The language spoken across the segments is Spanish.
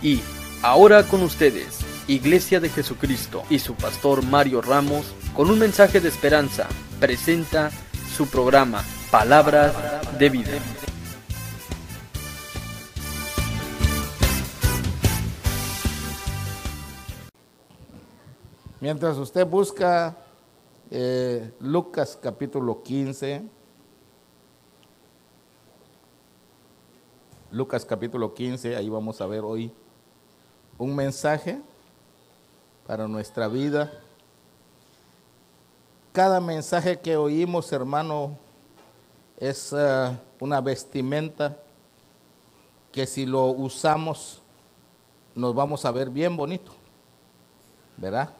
Y ahora con ustedes, Iglesia de Jesucristo y su pastor Mario Ramos, con un mensaje de esperanza, presenta su programa Palabras de Vida. Mientras usted busca eh, Lucas capítulo 15, Lucas capítulo 15, ahí vamos a ver hoy un mensaje para nuestra vida. Cada mensaje que oímos, hermano, es eh, una vestimenta que si lo usamos nos vamos a ver bien bonito, ¿verdad?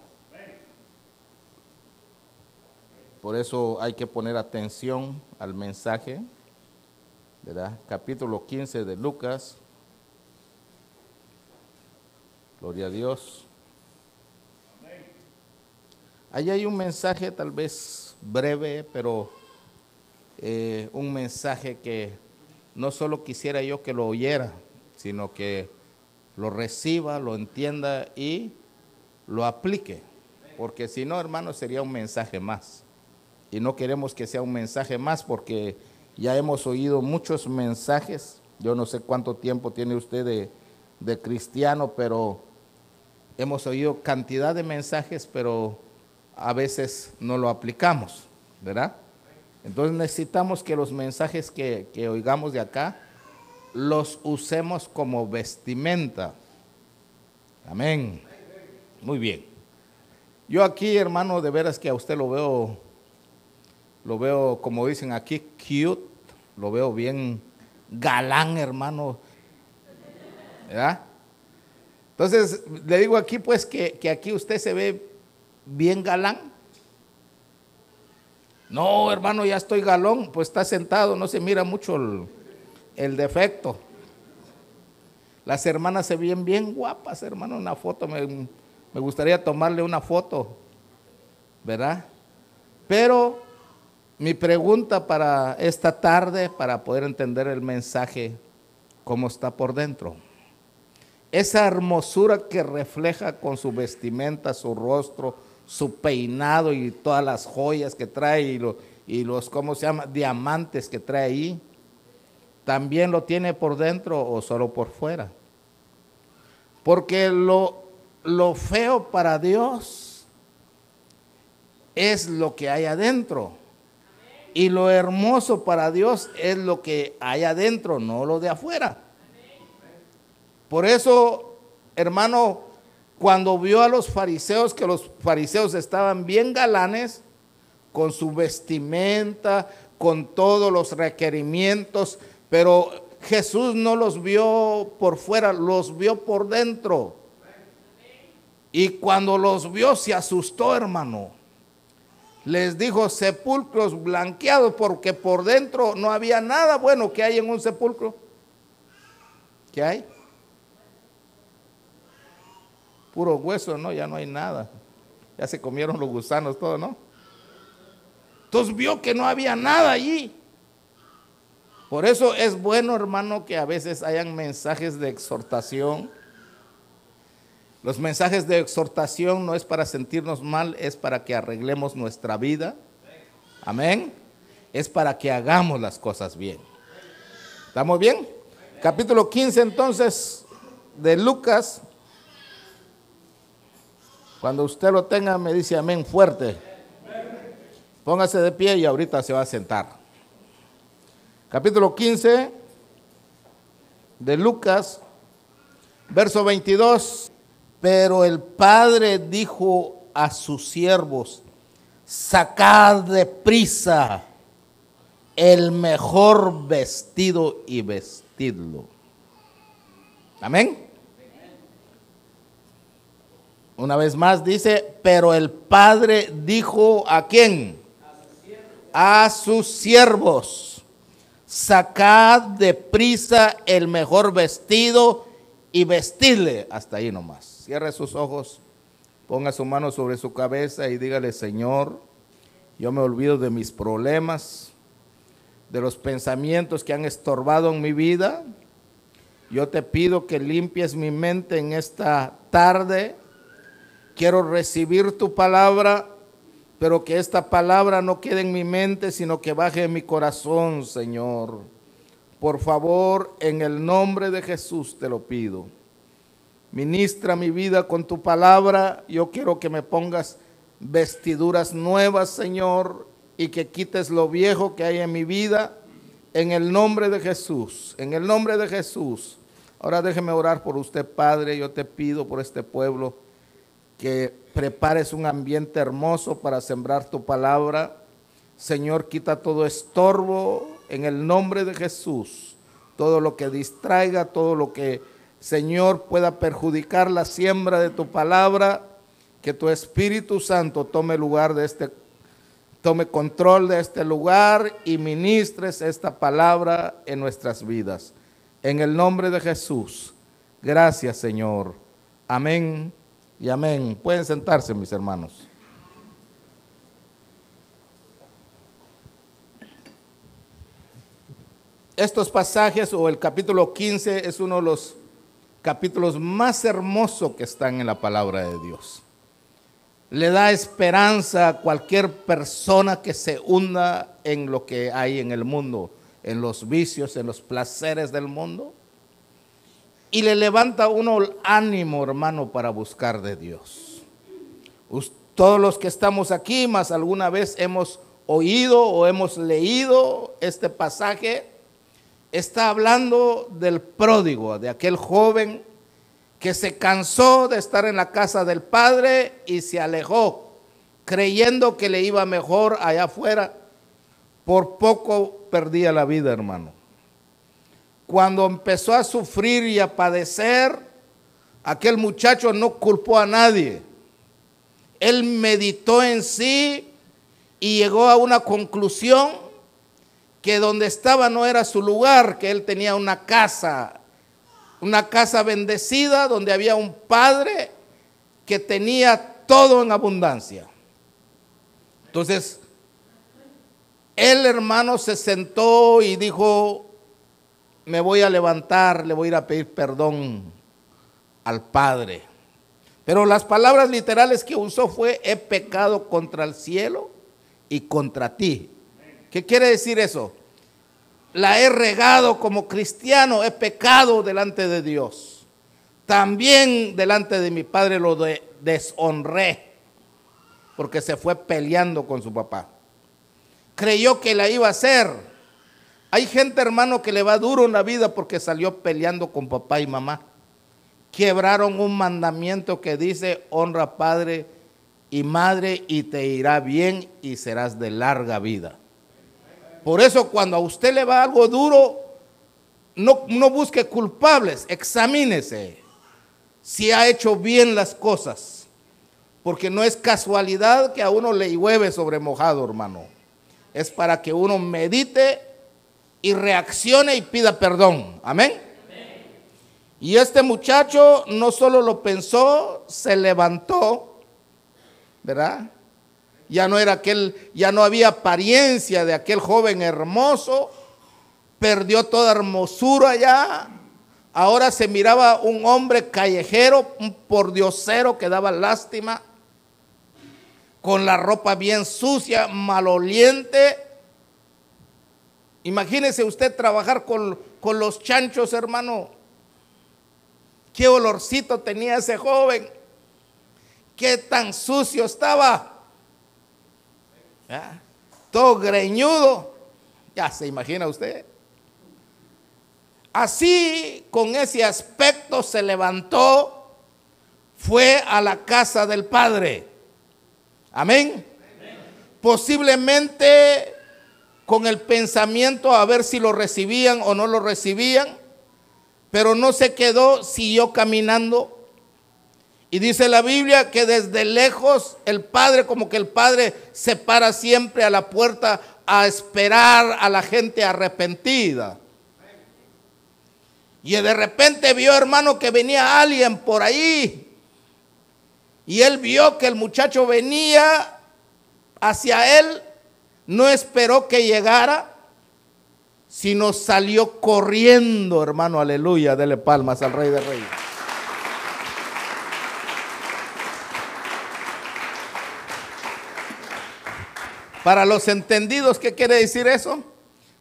Por eso hay que poner atención al mensaje, ¿verdad? Capítulo 15 de Lucas. Gloria a Dios. Allí hay un mensaje tal vez breve, pero eh, un mensaje que no solo quisiera yo que lo oyera, sino que lo reciba, lo entienda y lo aplique. Porque si no, hermano, sería un mensaje más y no queremos que sea un mensaje más porque ya hemos oído muchos mensajes. Yo no sé cuánto tiempo tiene usted de, cristiano, pero hemos oído cantidad de mensajes, pero a veces no lo aplicamos, ¿verdad? Entonces necesitamos que los mensajes que, que oigamos de acá los usemos como vestimenta. Amén. Muy bien. Yo aquí, hermano, de veras que a usted lo veo lo veo, como dicen aquí, cute, lo veo bien galán, hermano. ¿Verdad? Entonces, le digo aquí pues que, aquí usted se ve bien galán. No, hermano, ya estoy galón, pues está sentado, no se mira mucho el, defecto. Las hermanas se ven bien guapas, hermano, una foto, me, me gustaría tomarle una foto, ¿verdad? Pero mi pregunta para esta tarde, para poder entender el mensaje, cómo está por dentro. Esa hermosura que refleja con su vestimenta, su rostro, su peinado y todas las joyas que trae y, los, ¿cómo se llama? Diamantes que trae ahí. ¿También lo tiene por dentro o solo por fuera? Porque lo, lo feo para Dios es lo que hay adentro. Y lo hermoso para Dios es lo que hay adentro, no lo de afuera. Por eso, hermano, cuando vio a los fariseos, que los fariseos estaban bien galanes, con su vestimenta, con todos los requerimientos, pero Jesús no los vio por fuera, los vio por dentro. Y cuando los vio se asustó, hermano les dijo sepulcros blanqueados porque por dentro no había nada bueno que hay en un sepulcro. ¿Qué hay? Puro hueso, ¿no? Ya no hay nada. Ya se comieron los gusanos, todo, ¿no? Entonces vio que no había nada allí. Por eso es bueno, hermano, que a veces hayan mensajes de exhortación los mensajes de exhortación no es para sentirnos mal, es para que arreglemos nuestra vida. Amén. Es para que hagamos las cosas bien. ¿Estamos bien? Capítulo 15 entonces de Lucas. Cuando usted lo tenga me dice amén fuerte. Póngase de pie y ahorita se va a sentar. Capítulo 15 de Lucas, verso 22. Pero el padre dijo a sus siervos, sacad de prisa el mejor vestido y vestidlo. Amén. Una vez más dice, pero el padre dijo a quién? A sus siervos, sacad de prisa el mejor vestido y vestirle hasta ahí nomás. Cierre sus ojos, ponga su mano sobre su cabeza y dígale, Señor, yo me olvido de mis problemas, de los pensamientos que han estorbado en mi vida. Yo te pido que limpies mi mente en esta tarde. Quiero recibir tu palabra, pero que esta palabra no quede en mi mente, sino que baje en mi corazón, Señor. Por favor, en el nombre de Jesús te lo pido. Ministra mi vida con tu palabra. Yo quiero que me pongas vestiduras nuevas, Señor, y que quites lo viejo que hay en mi vida. En el nombre de Jesús, en el nombre de Jesús. Ahora déjeme orar por usted, Padre. Yo te pido por este pueblo que prepares un ambiente hermoso para sembrar tu palabra. Señor, quita todo estorbo en el nombre de Jesús. Todo lo que distraiga, todo lo que, Señor, pueda perjudicar la siembra de tu palabra, que tu Espíritu Santo tome lugar de este tome control de este lugar y ministres esta palabra en nuestras vidas. En el nombre de Jesús. Gracias, Señor. Amén y amén. Pueden sentarse, mis hermanos. Estos pasajes o el capítulo 15 es uno de los capítulos más hermosos que están en la palabra de Dios. Le da esperanza a cualquier persona que se hunda en lo que hay en el mundo, en los vicios, en los placeres del mundo. Y le levanta uno el ánimo, hermano, para buscar de Dios. Todos los que estamos aquí, más alguna vez hemos oído o hemos leído este pasaje, está hablando del pródigo, de aquel joven que se cansó de estar en la casa del padre y se alejó, creyendo que le iba mejor allá afuera. Por poco perdía la vida, hermano. Cuando empezó a sufrir y a padecer, aquel muchacho no culpó a nadie. Él meditó en sí y llegó a una conclusión que donde estaba no era su lugar, que él tenía una casa, una casa bendecida donde había un padre que tenía todo en abundancia. Entonces, el hermano se sentó y dijo, me voy a levantar, le voy a ir a pedir perdón al Padre. Pero las palabras literales que usó fue, he pecado contra el cielo y contra ti. ¿Qué quiere decir eso? La he regado como cristiano, he pecado delante de Dios. También delante de mi padre lo deshonré, porque se fue peleando con su papá. Creyó que la iba a hacer. Hay gente, hermano, que le va duro en la vida porque salió peleando con papá y mamá. Quebraron un mandamiento que dice, honra padre y madre y te irá bien y serás de larga vida. Por eso cuando a usted le va algo duro, no, no busque culpables, examínese si ha hecho bien las cosas. Porque no es casualidad que a uno le llueve sobre mojado, hermano. Es para que uno medite y reaccione y pida perdón. Amén. Y este muchacho no solo lo pensó, se levantó, ¿verdad? ya no era aquel, ya no había apariencia de aquel joven hermoso, perdió toda hermosura ya. Ahora se miraba un hombre callejero, un pordiosero que daba lástima, con la ropa bien sucia, maloliente. Imagínese usted trabajar con, con los chanchos, hermano. Qué olorcito tenía ese joven. Qué tan sucio estaba. Todo greñudo. Ya se imagina usted. Así, con ese aspecto, se levantó, fue a la casa del Padre. Amén. Posiblemente con el pensamiento a ver si lo recibían o no lo recibían, pero no se quedó, siguió caminando y dice la Biblia que desde lejos el Padre, como que el Padre se para siempre a la puerta a esperar a la gente arrepentida. Y de repente vio, hermano, que venía alguien por ahí. Y él vio que el muchacho venía hacia él, no esperó que llegara, sino salió corriendo, hermano, aleluya, dele palmas al Rey de Reyes. Para los entendidos, ¿qué quiere decir eso?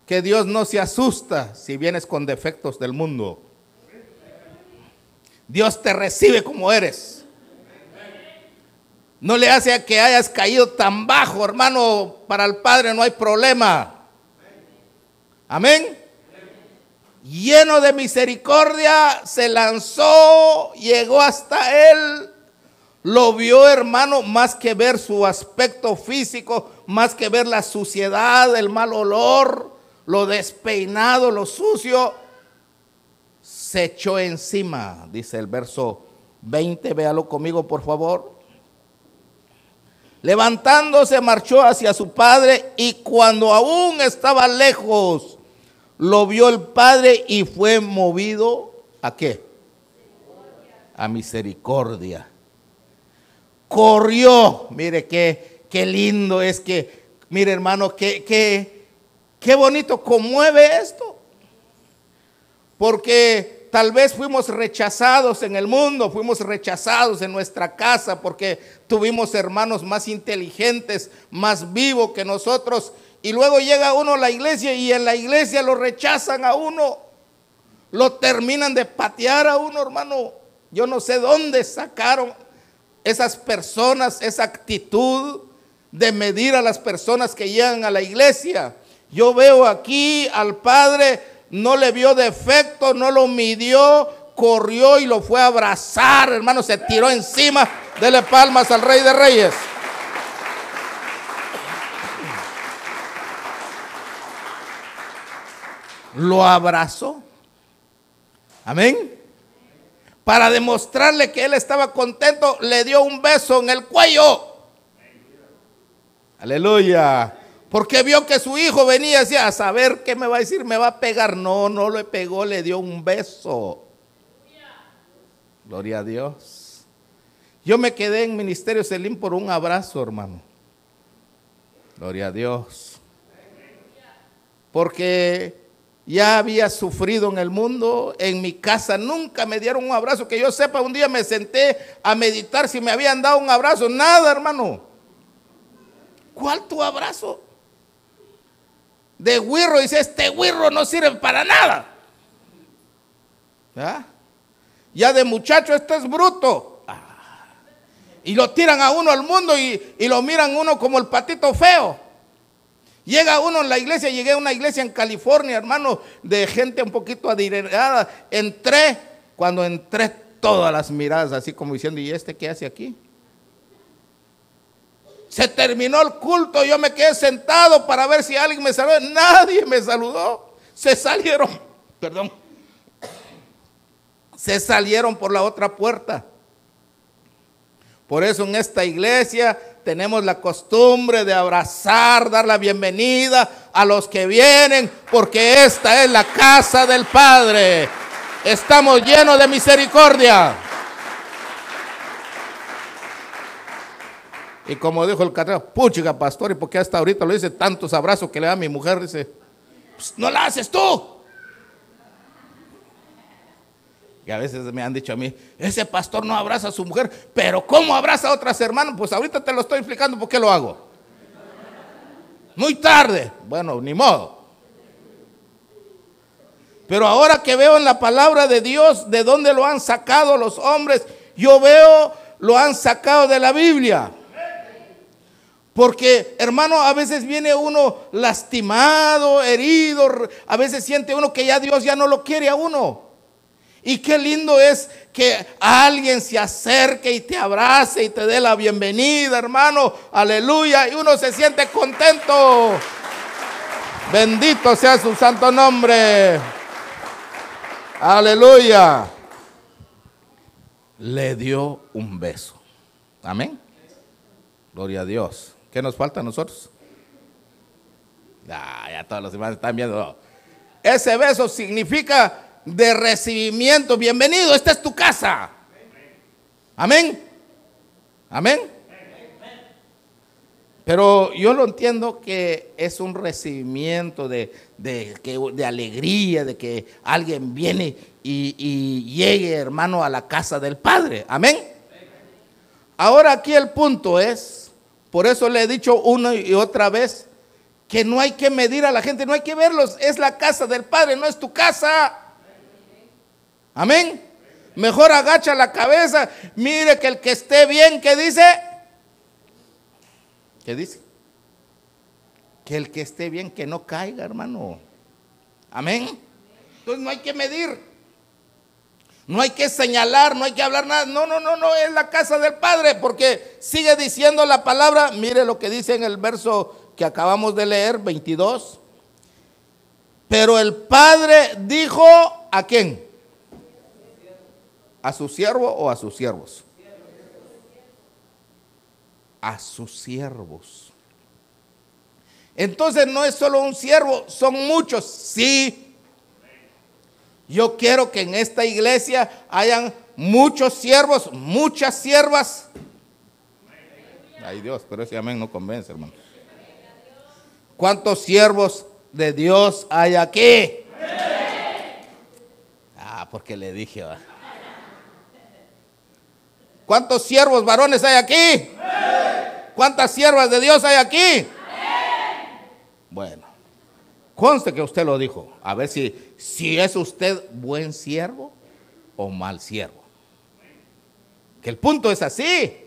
Que Dios no se asusta si vienes con defectos del mundo. Dios te recibe como eres. No le hace a que hayas caído tan bajo, hermano. Para el Padre no hay problema. Amén. Lleno de misericordia, se lanzó, llegó hasta él. Lo vio, hermano, más que ver su aspecto físico, más que ver la suciedad, el mal olor, lo despeinado, lo sucio, se echó encima, dice el verso 20, véalo conmigo por favor. Levantándose marchó hacia su padre y cuando aún estaba lejos, lo vio el padre y fue movido a qué? A misericordia. Corrió, mire qué, qué lindo es que, mire hermano, qué, qué, qué bonito conmueve esto. Porque tal vez fuimos rechazados en el mundo, fuimos rechazados en nuestra casa porque tuvimos hermanos más inteligentes, más vivos que nosotros. Y luego llega uno a la iglesia y en la iglesia lo rechazan a uno. Lo terminan de patear a uno, hermano. Yo no sé dónde sacaron esas personas, esa actitud de medir a las personas que llegan a la iglesia. Yo veo aquí al Padre, no le vio defecto, no lo midió, corrió y lo fue a abrazar, hermano, se tiró encima, dele palmas al Rey de Reyes. Lo abrazó. Amén. Para demostrarle que él estaba contento, le dio un beso en el cuello. Aleluya. Porque vio que su hijo venía así a saber qué me va a decir, me va a pegar. No, no le pegó, le dio un beso. Gloria a Dios. Yo me quedé en Ministerio Selim por un abrazo, hermano. Gloria a Dios. Porque ya había sufrido en el mundo, en mi casa nunca me dieron un abrazo, que yo sepa, un día me senté a meditar si me habían dado un abrazo, nada hermano. ¿Cuál tu abrazo? De guirro, dice, este guirro no sirve para nada. Ya de muchacho, este es bruto. Y lo tiran a uno al mundo y, y lo miran uno como el patito feo. Llega uno en la iglesia, llegué a una iglesia en California, hermano, de gente un poquito adinerada. Entré, cuando entré, todas las miradas, así como diciendo, ¿y este qué hace aquí? Se terminó el culto, yo me quedé sentado para ver si alguien me saludó. Nadie me saludó. Se salieron, perdón, se salieron por la otra puerta. Por eso en esta iglesia tenemos la costumbre de abrazar, dar la bienvenida a los que vienen, porque esta es la casa del Padre. Estamos llenos de misericordia. Y como dijo el catedrático, puchiga pastor, ¿y por qué hasta ahorita lo dice tantos abrazos que le da a mi mujer? Dice, pues, no la haces tú. Y a veces me han dicho a mí, ese pastor no abraza a su mujer, pero ¿cómo abraza a otras hermanas? Pues ahorita te lo estoy explicando por qué lo hago. Muy tarde. Bueno, ni modo. Pero ahora que veo en la palabra de Dios de dónde lo han sacado los hombres, yo veo lo han sacado de la Biblia. Porque, hermano, a veces viene uno lastimado, herido, a veces siente uno que ya Dios ya no lo quiere a uno. Y qué lindo es que alguien se acerque y te abrace y te dé la bienvenida, hermano. Aleluya. Y uno se siente contento. Bendito sea su santo nombre. Aleluya. Le dio un beso. Amén. Gloria a Dios. ¿Qué nos falta a nosotros? Ah, ya todos los demás están viendo. Ese beso significa de recibimiento. Bienvenido, esta es tu casa. Amén. Amén. Pero yo lo entiendo que es un recibimiento de, de, de alegría, de que alguien viene y, y, llegue, hermano, a la casa del Padre. Amén. Ahora aquí el punto es, por eso le he dicho una y otra vez, que no hay que medir a la gente, no hay que verlos, es la casa del Padre, no es tu casa. Amén. Mejor agacha la cabeza, mire que el que esté bien, ¿qué dice? ¿Qué dice? Que el que esté bien, que no caiga, hermano. Amén. Entonces no hay que medir. No hay que señalar, no hay que hablar nada. No, no, no, no, es la casa del Padre, porque sigue diciendo la palabra. Mire lo que dice en el verso que acabamos de leer, 22. Pero el Padre dijo a quién? ¿A su siervo o a sus siervos? a sus siervos. Entonces no es solo un siervo, son muchos, sí. Yo quiero que en esta iglesia hayan muchos siervos, muchas siervas. Ay Dios, pero ese amén no convence, hermano. ¿Cuántos siervos de Dios hay aquí? Ah, porque le dije. ¿Cuántos siervos varones hay aquí? ¿Cuántas siervas de Dios hay aquí? Bueno, conste que usted lo dijo. A ver si, si es usted buen siervo o mal siervo. Que el punto es así.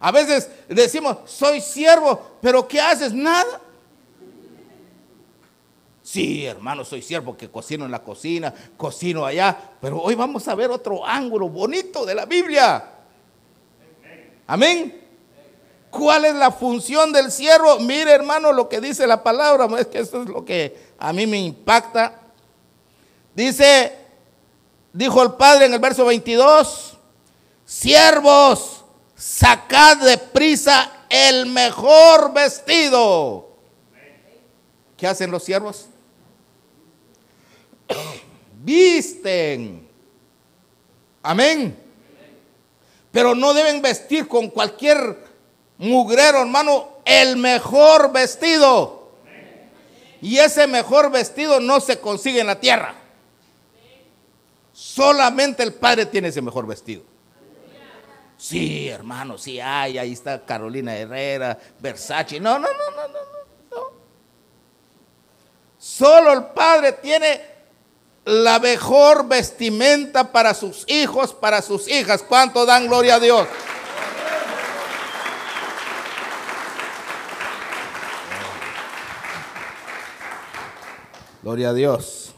A veces decimos, soy siervo, pero ¿qué haces? Nada. Sí, hermano, soy siervo que cocino en la cocina, cocino allá, pero hoy vamos a ver otro ángulo bonito de la Biblia. Amén. ¿Cuál es la función del siervo? Mire, hermano, lo que dice la palabra, es que eso es lo que a mí me impacta. Dice, dijo el Padre en el verso 22, siervos, sacad de prisa el mejor vestido. ¿Qué hacen los siervos? Visten. Amén. Pero no deben vestir con cualquier mugrero, hermano, el mejor vestido. Y ese mejor vestido no se consigue en la tierra. Solamente el Padre tiene ese mejor vestido. Sí, hermano, sí hay, ahí está Carolina Herrera, Versace. No, no, no, no, no, no. Solo el Padre tiene la mejor vestimenta para sus hijos, para sus hijas. ¿Cuánto dan gloria a Dios? Gloria a Dios.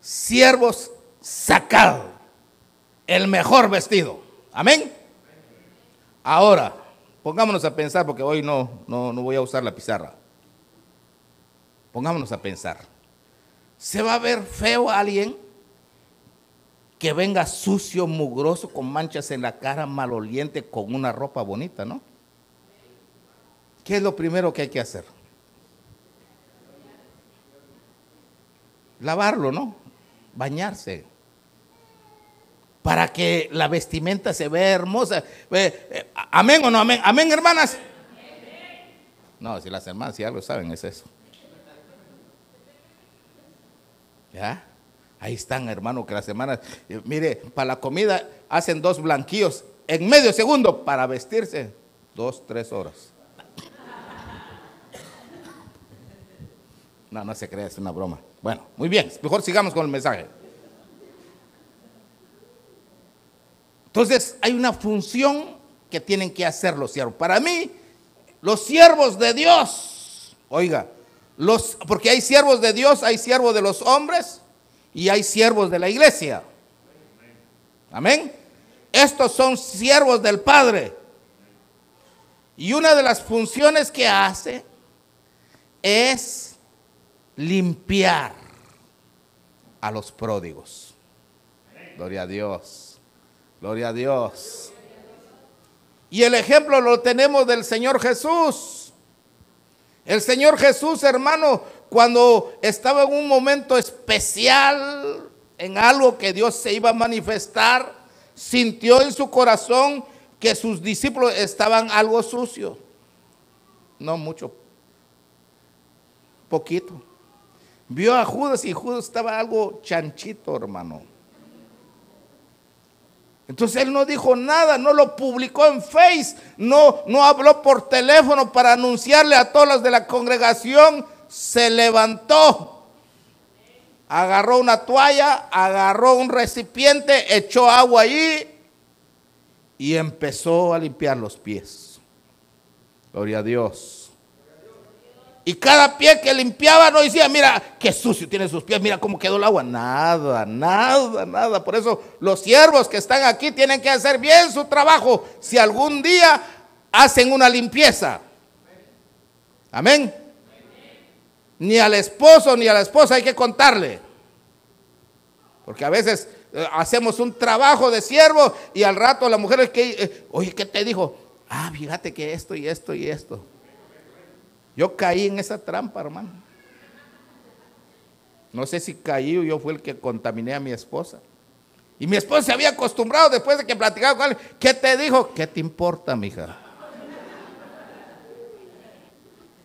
Siervos sacado el mejor vestido. Amén. Ahora, pongámonos a pensar, porque hoy no, no, no voy a usar la pizarra. Pongámonos a pensar. ¿Se va a ver feo a alguien que venga sucio, mugroso, con manchas en la cara, maloliente, con una ropa bonita, no? ¿Qué es lo primero que hay que hacer? Lavarlo, ¿no? Bañarse. Para que la vestimenta se vea hermosa. Eh, amén o no amén. Amén, hermanas. No, si las hermanas ya lo saben, es eso. ¿Ya? Ahí están, hermano, que las hermanas, eh, mire, para la comida hacen dos blanquillos en medio segundo para vestirse. Dos, tres horas. No, no se crea, es una broma. Bueno, muy bien, mejor sigamos con el mensaje. Entonces, hay una función que tienen que hacer los siervos. Para mí, los siervos de Dios, oiga, los, porque hay siervos de Dios, hay siervos de los hombres y hay siervos de la iglesia. Amén. Estos son siervos del Padre. Y una de las funciones que hace es limpiar a los pródigos. Gloria a Dios. Gloria a Dios. Y el ejemplo lo tenemos del Señor Jesús. El Señor Jesús, hermano, cuando estaba en un momento especial, en algo que Dios se iba a manifestar, sintió en su corazón que sus discípulos estaban algo sucios. no mucho, poquito. Vio a Judas y Judas estaba algo chanchito, hermano. Entonces él no dijo nada, no lo publicó en Face, no, no habló por teléfono para anunciarle a todos los de la congregación. Se levantó, agarró una toalla, agarró un recipiente, echó agua allí y empezó a limpiar los pies. Gloria a Dios. Y cada pie que limpiaba no decía, mira, qué sucio tiene sus pies, mira cómo quedó el agua. Nada, nada, nada. Por eso los siervos que están aquí tienen que hacer bien su trabajo si algún día hacen una limpieza. Amén. Ni al esposo ni a la esposa hay que contarle. Porque a veces eh, hacemos un trabajo de siervo y al rato la mujer es que, eh, oye, ¿qué te dijo? Ah, fíjate que esto y esto y esto. Yo caí en esa trampa, hermano. No sé si caí o yo fui el que contaminé a mi esposa. Y mi esposa se había acostumbrado después de que platicaba con él. ¿Qué te dijo? ¿Qué te importa, mija?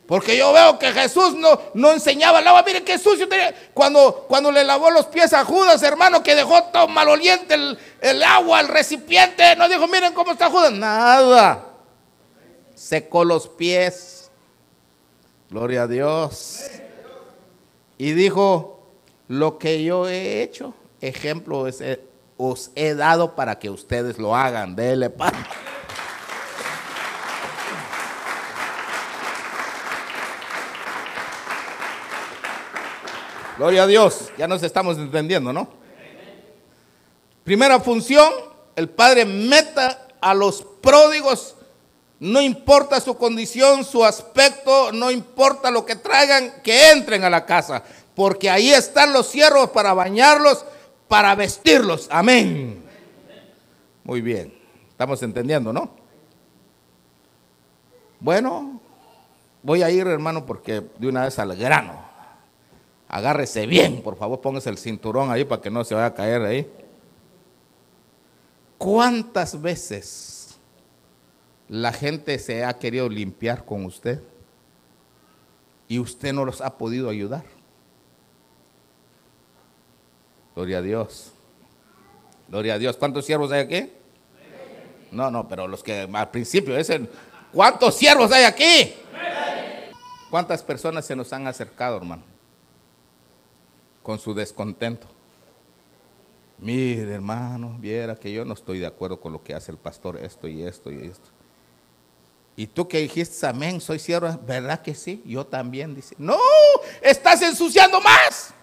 Porque yo veo que Jesús no, no enseñaba agua. Mire qué sucio. Cuando, cuando le lavó los pies a Judas, hermano, que dejó todo maloliente el, el agua, el recipiente. No dijo, miren cómo está Judas. Nada. Secó los pies. Gloria a Dios. Y dijo, lo que yo he hecho, ejemplo os he dado para que ustedes lo hagan. Dele paz. Gloria a Dios, ya nos estamos entendiendo, ¿no? Primera función, el Padre meta a los pródigos no importa su condición, su aspecto, no importa lo que traigan, que entren a la casa. Porque ahí están los ciervos para bañarlos, para vestirlos. Amén. Muy bien. Estamos entendiendo, ¿no? Bueno, voy a ir, hermano, porque de una vez al grano. Agárrese bien, por favor, póngase el cinturón ahí para que no se vaya a caer ahí. ¿Cuántas veces la gente se ha querido limpiar con usted y usted no los ha podido ayudar. Gloria a Dios. Gloria a Dios. ¿Cuántos siervos hay aquí? No, no, pero los que al principio dicen, ¿cuántos siervos hay aquí? ¿Cuántas personas se nos han acercado, hermano? Con su descontento. Mire, hermano, viera que yo no estoy de acuerdo con lo que hace el pastor, esto y esto y esto. Y tú que dijiste amén, soy siervo, ¿verdad que sí? Yo también, dice. No, estás ensuciando más.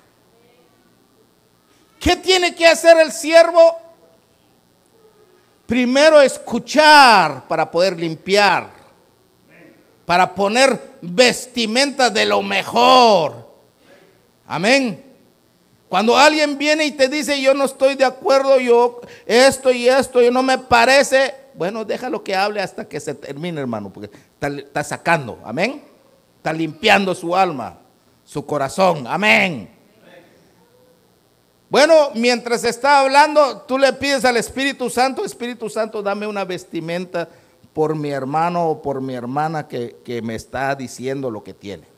¿Qué tiene que hacer el siervo? Primero escuchar para poder limpiar, para poner vestimenta de lo mejor. Amén. Cuando alguien viene y te dice, yo no estoy de acuerdo, yo esto y esto, yo no me parece, bueno, déjalo que hable hasta que se termine, hermano, porque está, sacando, amén. Está limpiando su alma, su corazón, amén. Bueno, mientras está hablando, tú le pides al Espíritu Santo, Espíritu Santo, dame una vestimenta por mi hermano o por mi hermana que, que me está diciendo lo que tiene.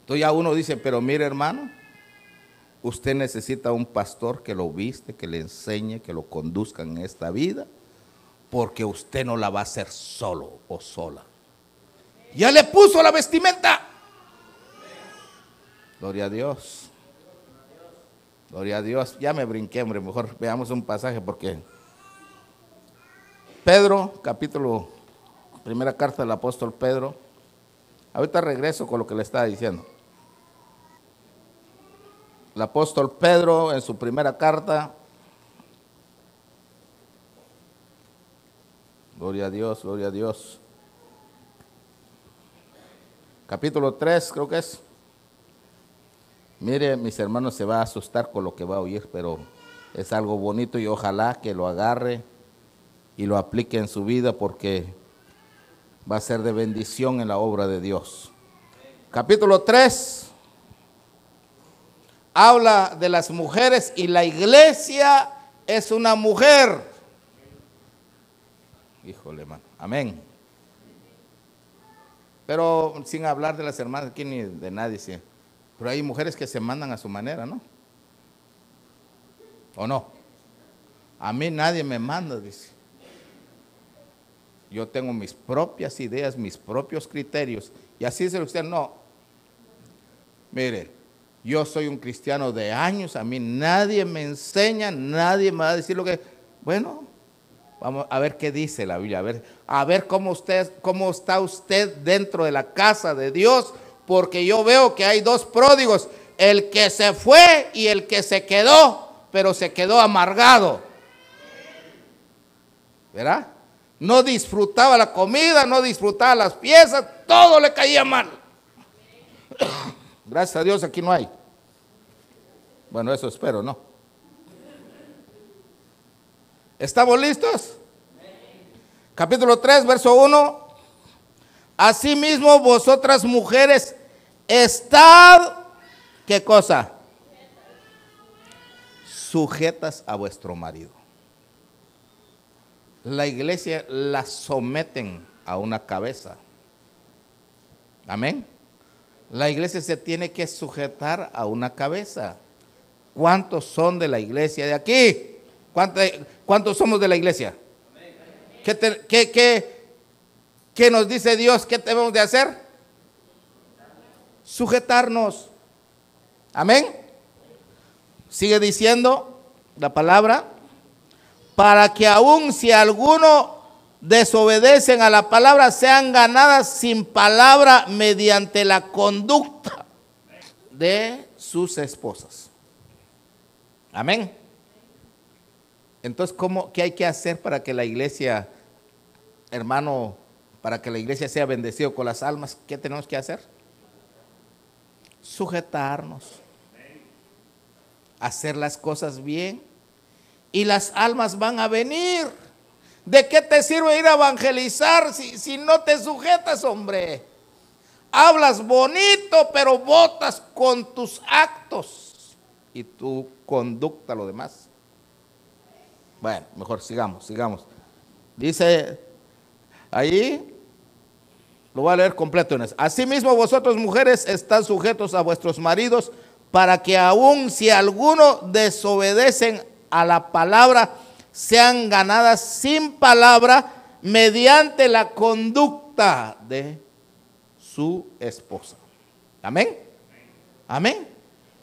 Entonces ya uno dice, pero mire hermano, usted necesita un pastor que lo viste, que le enseñe, que lo conduzca en esta vida porque usted no la va a hacer solo o sola. Ya le puso la vestimenta. Gloria a Dios. Gloria a Dios. Ya me brinqué, hombre. Mejor veamos un pasaje porque Pedro, capítulo, primera carta del apóstol Pedro. Ahorita regreso con lo que le estaba diciendo. El apóstol Pedro en su primera carta, Gloria a Dios, gloria a Dios. Capítulo 3 creo que es. Mire, mis hermanos, se va a asustar con lo que va a oír, pero es algo bonito y ojalá que lo agarre y lo aplique en su vida porque va a ser de bendición en la obra de Dios. Capítulo 3 habla de las mujeres y la iglesia es una mujer. Híjole, hermano. Amén. Pero sin hablar de las hermanas aquí ni de nadie, sí. Pero hay mujeres que se mandan a su manera, ¿no? ¿O no? A mí nadie me manda, dice. Yo tengo mis propias ideas, mis propios criterios. Y así dice usted, no. Mire, yo soy un cristiano de años, a mí nadie me enseña, nadie me va a decir lo que... Bueno, vamos a ver qué dice la Biblia, a ver, a ver cómo, usted, cómo está usted dentro de la casa de Dios, porque yo veo que hay dos pródigos, el que se fue y el que se quedó, pero se quedó amargado. ¿Verdad? no disfrutaba la comida, no disfrutaba las piezas, todo le caía mal. Gracias a Dios aquí no hay. Bueno, eso espero, ¿no? ¿Estamos listos? Capítulo 3, verso 1. Asimismo vosotras mujeres, estad, ¿qué cosa? Sujetas a vuestro marido la iglesia la someten a una cabeza. Amén. La iglesia se tiene que sujetar a una cabeza. ¿Cuántos son de la iglesia de aquí? ¿Cuántos, somos de la iglesia? ¿Qué, nos dice Dios? ¿Qué debemos de hacer? Sujetarnos. Amén. Sigue diciendo la palabra para que aun si alguno desobedecen a la palabra, sean ganadas sin palabra mediante la conducta de sus esposas. Amén. Entonces, ¿cómo, ¿qué hay que hacer para que la iglesia, hermano, para que la iglesia sea bendecido con las almas? ¿Qué tenemos que hacer? Sujetarnos. Hacer las cosas bien y las almas van a venir. ¿De qué te sirve ir a evangelizar si, si no te sujetas, hombre? Hablas bonito, pero votas con tus actos y tu conducta, lo demás. Bueno, mejor sigamos, sigamos. Dice ahí, lo voy a leer completo. Asimismo, vosotros mujeres están sujetos a vuestros maridos para que aun si alguno desobedecen a la palabra sean ganadas sin palabra mediante la conducta de su esposa. Amén. Amén.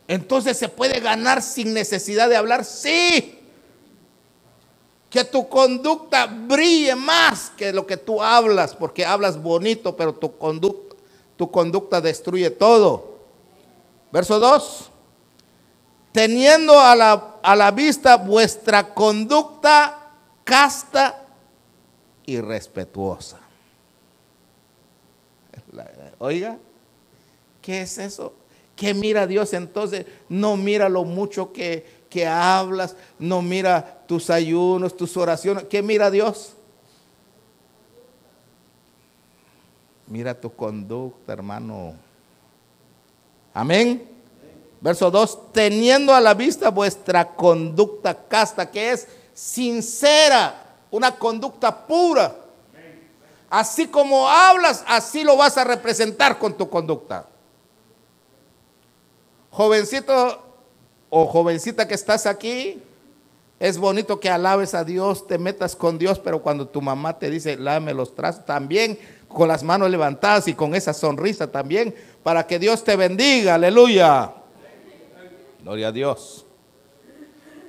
Entonces se puede ganar sin necesidad de hablar. Sí. Que tu conducta brille más que lo que tú hablas, porque hablas bonito, pero tu conducta, destruye todo. Verso 2 teniendo a la, a la vista vuestra conducta casta y respetuosa. Oiga, ¿qué es eso? ¿Qué mira Dios entonces? No mira lo mucho que, que hablas, no mira tus ayunos, tus oraciones. ¿Qué mira Dios? Mira tu conducta, hermano. Amén. Verso 2, teniendo a la vista vuestra conducta casta, que es sincera, una conducta pura. Así como hablas, así lo vas a representar con tu conducta. Jovencito o jovencita que estás aquí, es bonito que alabes a Dios, te metas con Dios, pero cuando tu mamá te dice, lávame los trazos, también con las manos levantadas y con esa sonrisa también, para que Dios te bendiga, aleluya. Gloria a Dios.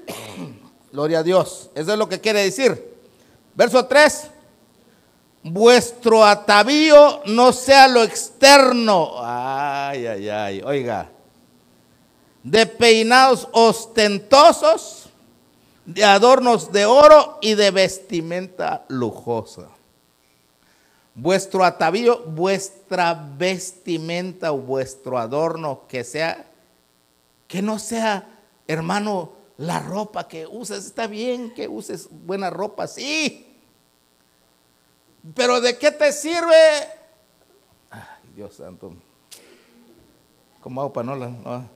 Gloria a Dios. Eso es lo que quiere decir. Verso 3. Vuestro atavío no sea lo externo. Ay, ay, ay. Oiga. De peinados ostentosos, de adornos de oro y de vestimenta lujosa. Vuestro atavío, vuestra vestimenta vuestro adorno que sea que no sea, hermano, la ropa que usas. Está bien que uses buena ropa, sí. Pero ¿de qué te sirve? Ay, Dios santo. ¿Cómo hago para no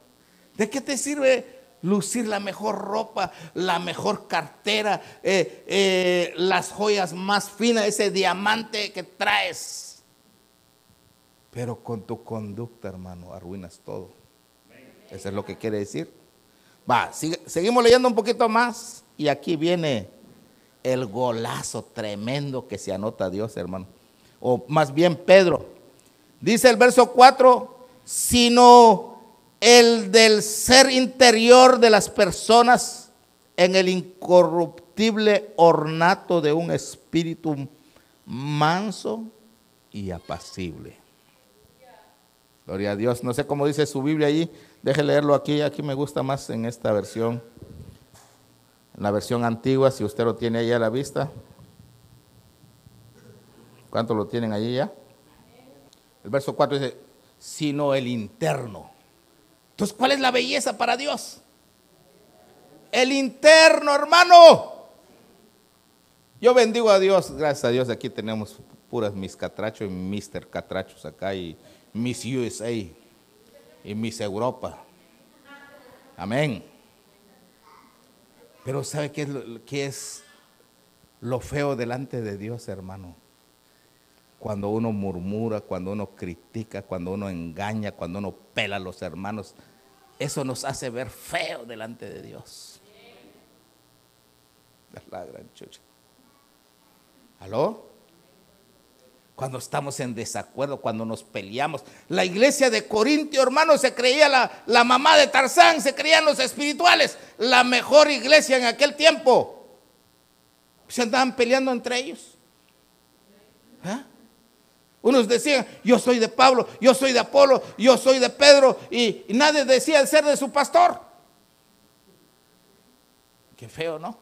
¿De qué te sirve lucir la mejor ropa, la mejor cartera, eh, eh, las joyas más finas, ese diamante que traes? Pero con tu conducta, hermano, arruinas todo. Eso es lo que quiere decir. Va, seguimos leyendo un poquito más. Y aquí viene el golazo tremendo que se anota Dios, hermano. O más bien Pedro. Dice el verso 4, sino el del ser interior de las personas en el incorruptible ornato de un espíritu manso y apacible. Gloria a Dios. No sé cómo dice su Biblia allí. Deje leerlo aquí. Aquí me gusta más en esta versión en la versión antigua, si usted lo tiene ahí a la vista. ¿Cuántos lo tienen allí ya? El verso 4 dice, sino el interno. Entonces, ¿cuál es la belleza para Dios? El interno, hermano. Yo bendigo a Dios, gracias a Dios, aquí tenemos puras mis catrachos y Mr. Catrachos acá y Miss USA y Miss Europa. Amén. Pero ¿sabe qué es, lo, qué es lo feo delante de Dios, hermano? Cuando uno murmura, cuando uno critica, cuando uno engaña, cuando uno pela a los hermanos, eso nos hace ver feo delante de Dios. Es la gran chucha. ¿Aló? cuando estamos en desacuerdo, cuando nos peleamos. La iglesia de Corintio, hermano, se creía la, la, mamá de Tarzán, se creían los espirituales, la mejor iglesia en aquel tiempo. Se andaban peleando entre ellos. ¿Ah? Unos decían, yo soy de Pablo, yo soy de Apolo, yo soy de Pedro, y, nadie decía ser de su pastor. Qué feo, ¿no?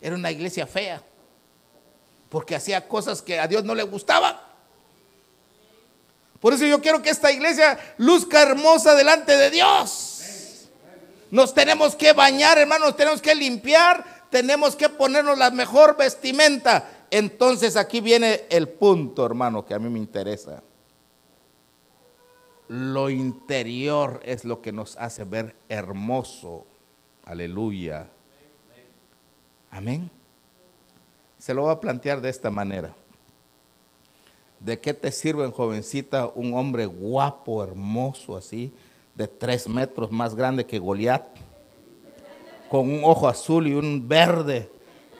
Era una iglesia fea porque hacía cosas que a Dios no le gustaban. Por eso yo quiero que esta iglesia luzca hermosa delante de Dios. Nos tenemos que bañar, hermanos, tenemos que limpiar, tenemos que ponernos la mejor vestimenta. Entonces aquí viene el punto, hermano, que a mí me interesa. Lo interior es lo que nos hace ver hermoso. Aleluya. Amén. Se lo voy a plantear de esta manera. ¿De qué te sirve, jovencita, un hombre guapo, hermoso, así, de tres metros más grande que Goliat, con un ojo azul y un verde,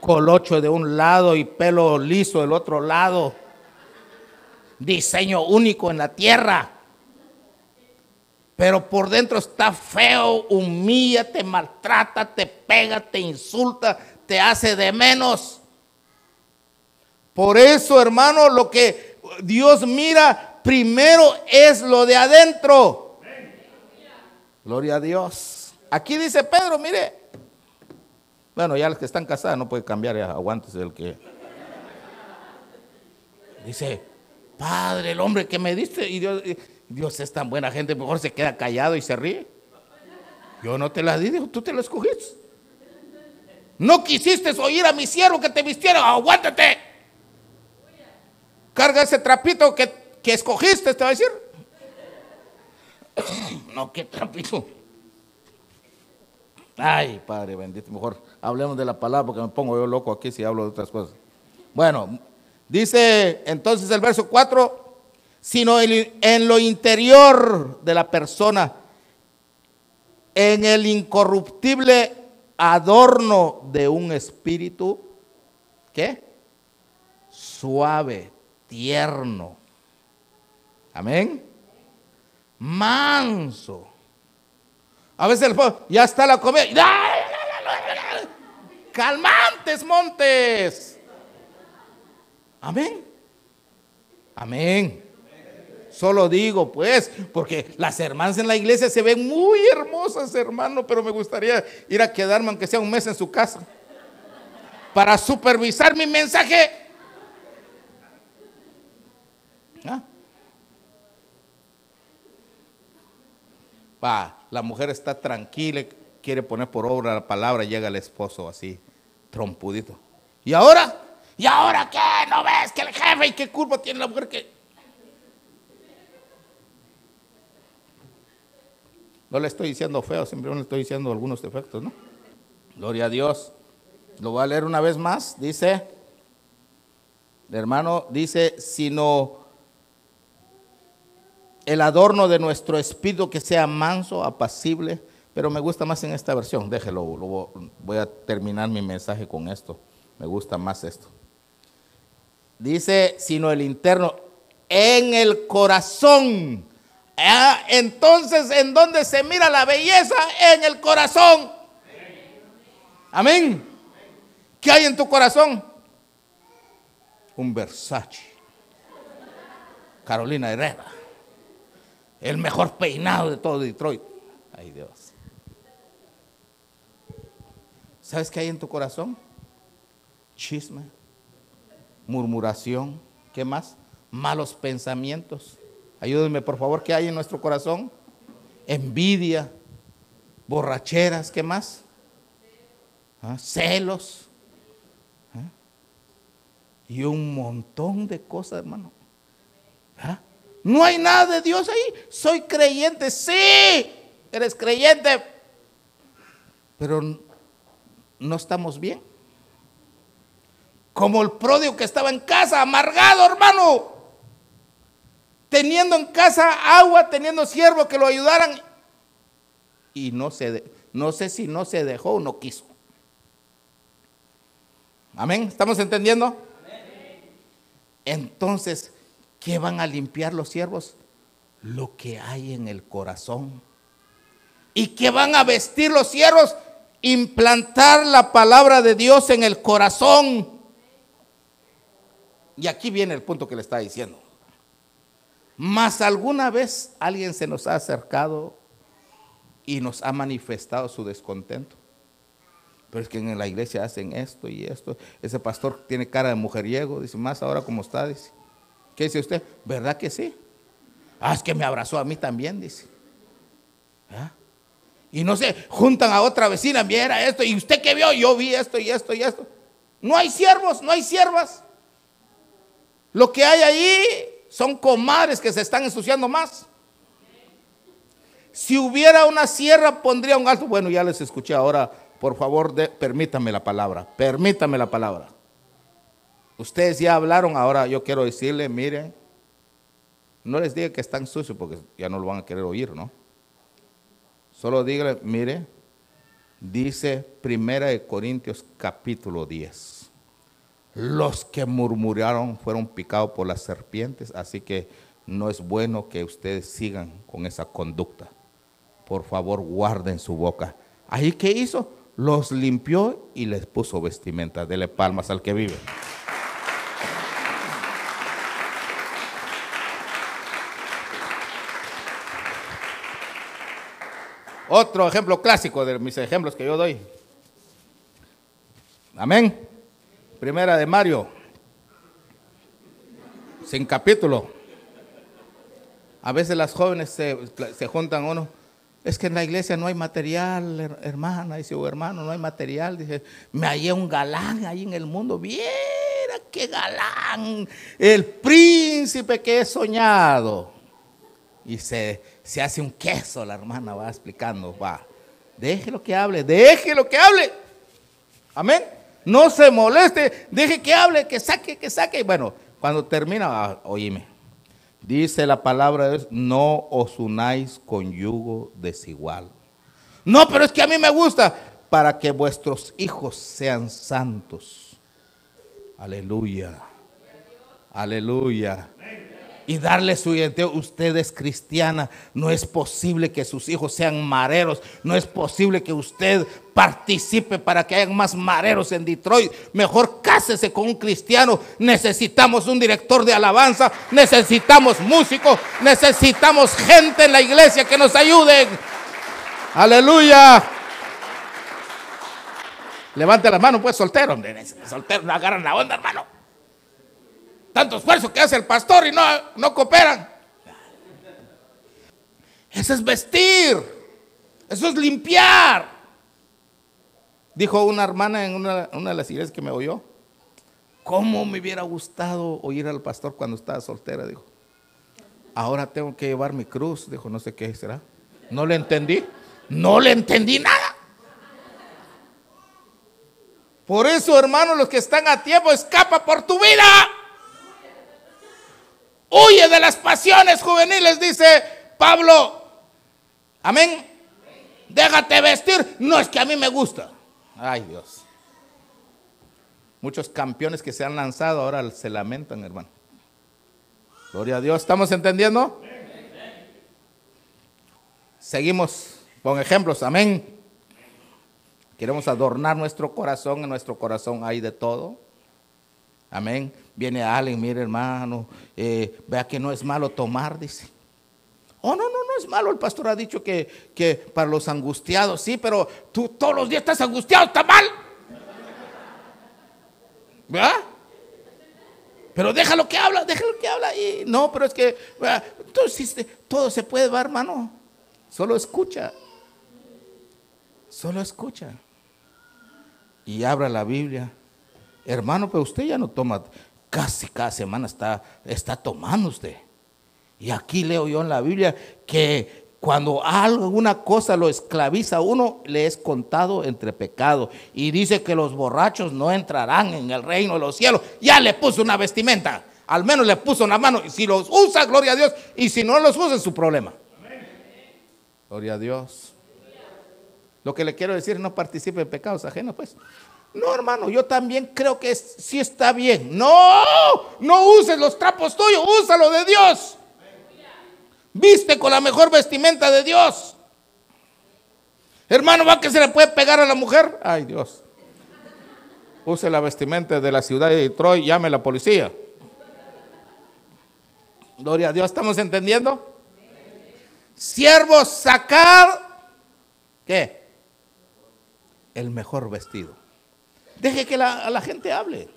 colocho de un lado y pelo liso del otro lado, diseño único en la tierra? Pero por dentro está feo, humilla, te maltrata, te pega, te insulta, te hace de menos. Por eso, hermano, lo que Dios mira primero es lo de adentro. Gloria a Dios. Aquí dice Pedro, mire. Bueno, ya los que están casados no puede cambiar, aguantes el que. Dice, Padre, el hombre que me diste, y Dios, Dios es tan buena gente, mejor se queda callado y se ríe. Yo no te la di, tú te la escogiste. No quisiste oír a mi siervo que te vistiera, aguántate carga ese trapito que, que escogiste, te va a decir. No, qué trapito. Ay, Padre bendito, mejor hablemos de la palabra porque me pongo yo loco aquí si hablo de otras cosas. Bueno, dice entonces el verso 4, sino en lo interior de la persona, en el incorruptible adorno de un espíritu, ¿qué? Suave, tierno. Amén. Manso. A veces el ya está la comida. Calmantes, montes. Amén. Amén. Solo digo, pues, porque las hermanas en la iglesia se ven muy hermosas, hermano, pero me gustaría ir a quedarme, aunque sea un mes en su casa, para supervisar mi mensaje la mujer está tranquila, quiere poner por obra la palabra, llega el esposo así, trompudito. ¿Y ahora? ¿Y ahora qué? ¿No ves que el jefe y qué culpa tiene la mujer que... No le estoy diciendo feo, siempre le estoy diciendo algunos defectos, ¿no? Gloria a Dios. Lo voy a leer una vez más. Dice, hermano dice, sino el adorno de nuestro espíritu que sea manso, apacible, pero me gusta más en esta versión. Déjelo, voy a terminar mi mensaje con esto. Me gusta más esto. Dice, sino el interno, en el corazón. Ah, entonces, ¿en dónde se mira la belleza? En el corazón. Amén. ¿Qué hay en tu corazón? Un Versace. Carolina Herrera. El mejor peinado de todo Detroit. Ay Dios. ¿Sabes qué hay en tu corazón? Chisme, murmuración, ¿qué más? Malos pensamientos. Ayúdenme por favor, ¿qué hay en nuestro corazón? Envidia, borracheras, ¿qué más? ¿Ah? Celos. ¿Ah? Y un montón de cosas, hermano. ¿Ah? No hay nada de Dios ahí. Soy creyente, sí, eres creyente. Pero no estamos bien. Como el pródigo que estaba en casa, amargado, hermano. Teniendo en casa agua, teniendo siervos que lo ayudaran. Y no, se, no sé si no se dejó o no quiso. Amén. ¿Estamos entendiendo? Entonces, ¿qué van a limpiar los siervos? Lo que hay en el corazón. ¿Y qué van a vestir los siervos? Implantar la palabra de Dios en el corazón. Y aquí viene el punto que le está diciendo. Más alguna vez alguien se nos ha acercado y nos ha manifestado su descontento. Pero es que en la iglesia hacen esto y esto. Ese pastor tiene cara de mujeriego. Dice, más ahora como está, dice. ¿Qué dice usted? ¿Verdad que sí? Ah, es que me abrazó a mí también, dice. ¿Ah? Y no se juntan a otra vecina, viera esto, y usted que vio, yo vi esto y esto y esto. No hay siervos, no hay siervas. Lo que hay ahí son comadres que se están ensuciando más. Si hubiera una sierra, pondría un alto. Bueno, ya les escuché ahora. Por favor, permítame la palabra. Permítame la palabra. Ustedes ya hablaron, ahora yo quiero decirle, miren, no les diga que están sucios porque ya no lo van a querer oír, ¿no? Solo dígale, mire, dice Primera de Corintios capítulo 10. Los que murmuraron fueron picados por las serpientes, así que no es bueno que ustedes sigan con esa conducta. Por favor, guarden su boca. Ahí qué hizo? Los limpió y les puso vestimenta. Dele palmas al que vive. Otro ejemplo clásico de mis ejemplos que yo doy. Amén. Primera de Mario. Sin capítulo. A veces las jóvenes se, juntan uno. Es que en la iglesia no hay material, hermana, dice, o hermano, no hay material. Dice, me hallé un galán ahí en el mundo. Viera qué galán. El príncipe que he soñado. Y se, se hace un queso, la hermana va explicando, va. Déjelo que hable, déjelo que hable. Amén. No se moleste, deje que hable, que saque, que saque. Bueno, cuando termina, ah, oíme. Dice la palabra de Dios, no os unáis con yugo desigual. No, pero es que a mí me gusta para que vuestros hijos sean santos. Aleluya. Aleluya y darle su identidad. Usted es cristiana. No es posible que sus hijos sean mareros. No es posible que usted participe para que haya más mareros en Detroit. Mejor cásese con un cristiano. Necesitamos un director de alabanza. Necesitamos músicos. Necesitamos gente en la iglesia que nos ayuden. Aleluya. Levante la mano, pues soltero. Soltero, no agarran la onda, hermano tanto esfuerzo que hace el pastor y no, no cooperan. Eso es vestir, eso es limpiar. Dijo una hermana en una, una, de las iglesias que me oyó, ¿cómo me hubiera gustado oír al pastor cuando estaba soltera? Dijo, ahora tengo que llevar mi cruz. Dijo, no sé qué será. No le entendí, no le entendí nada. Por eso, hermanos, los que están a tiempo, escapa por tu vida. Huye de las pasiones juveniles, dice Pablo. Amén. Déjate vestir. No es que a mí me gusta. Ay Dios. Muchos campeones que se han lanzado ahora se lamentan, hermano. Gloria a Dios. ¿Estamos entendiendo? Seguimos con ejemplos. Amén. Queremos adornar nuestro corazón. En nuestro corazón hay de todo. Amén. Viene alguien, mire hermano, eh, vea que no es malo tomar, dice. Oh, no, no, no es malo. El pastor ha dicho que, que para los angustiados, sí, pero tú todos los días estás angustiado, está mal. ¿Verdad? Pero déjalo que habla, déjalo que habla. Y no, pero es que todo, todo se puede ver, hermano. Solo escucha. Solo escucha. Y abra la Biblia. Hermano, pero usted ya no toma, casi cada semana está, está tomando usted. Y aquí leo yo en la Biblia que cuando alguna cosa lo esclaviza a uno, le es contado entre pecado. Y dice que los borrachos no entrarán en el reino de los cielos. Ya le puso una vestimenta. Al menos le puso una mano. Y si los usa, gloria a Dios. Y si no los usa, es su problema. Gloria a Dios. Lo que le quiero decir, no participe en pecados ajenos, pues. No, hermano, yo también creo que sí está bien. No, no uses los trapos tuyos, úsalo de Dios. Viste con la mejor vestimenta de Dios. Hermano, ¿va que se le puede pegar a la mujer? Ay, Dios. Use la vestimenta de la ciudad de Detroit, llame a la policía. Gloria a Dios, ¿estamos entendiendo? Siervos, sacar, ¿qué? El mejor vestido. Deje que la, la gente hable.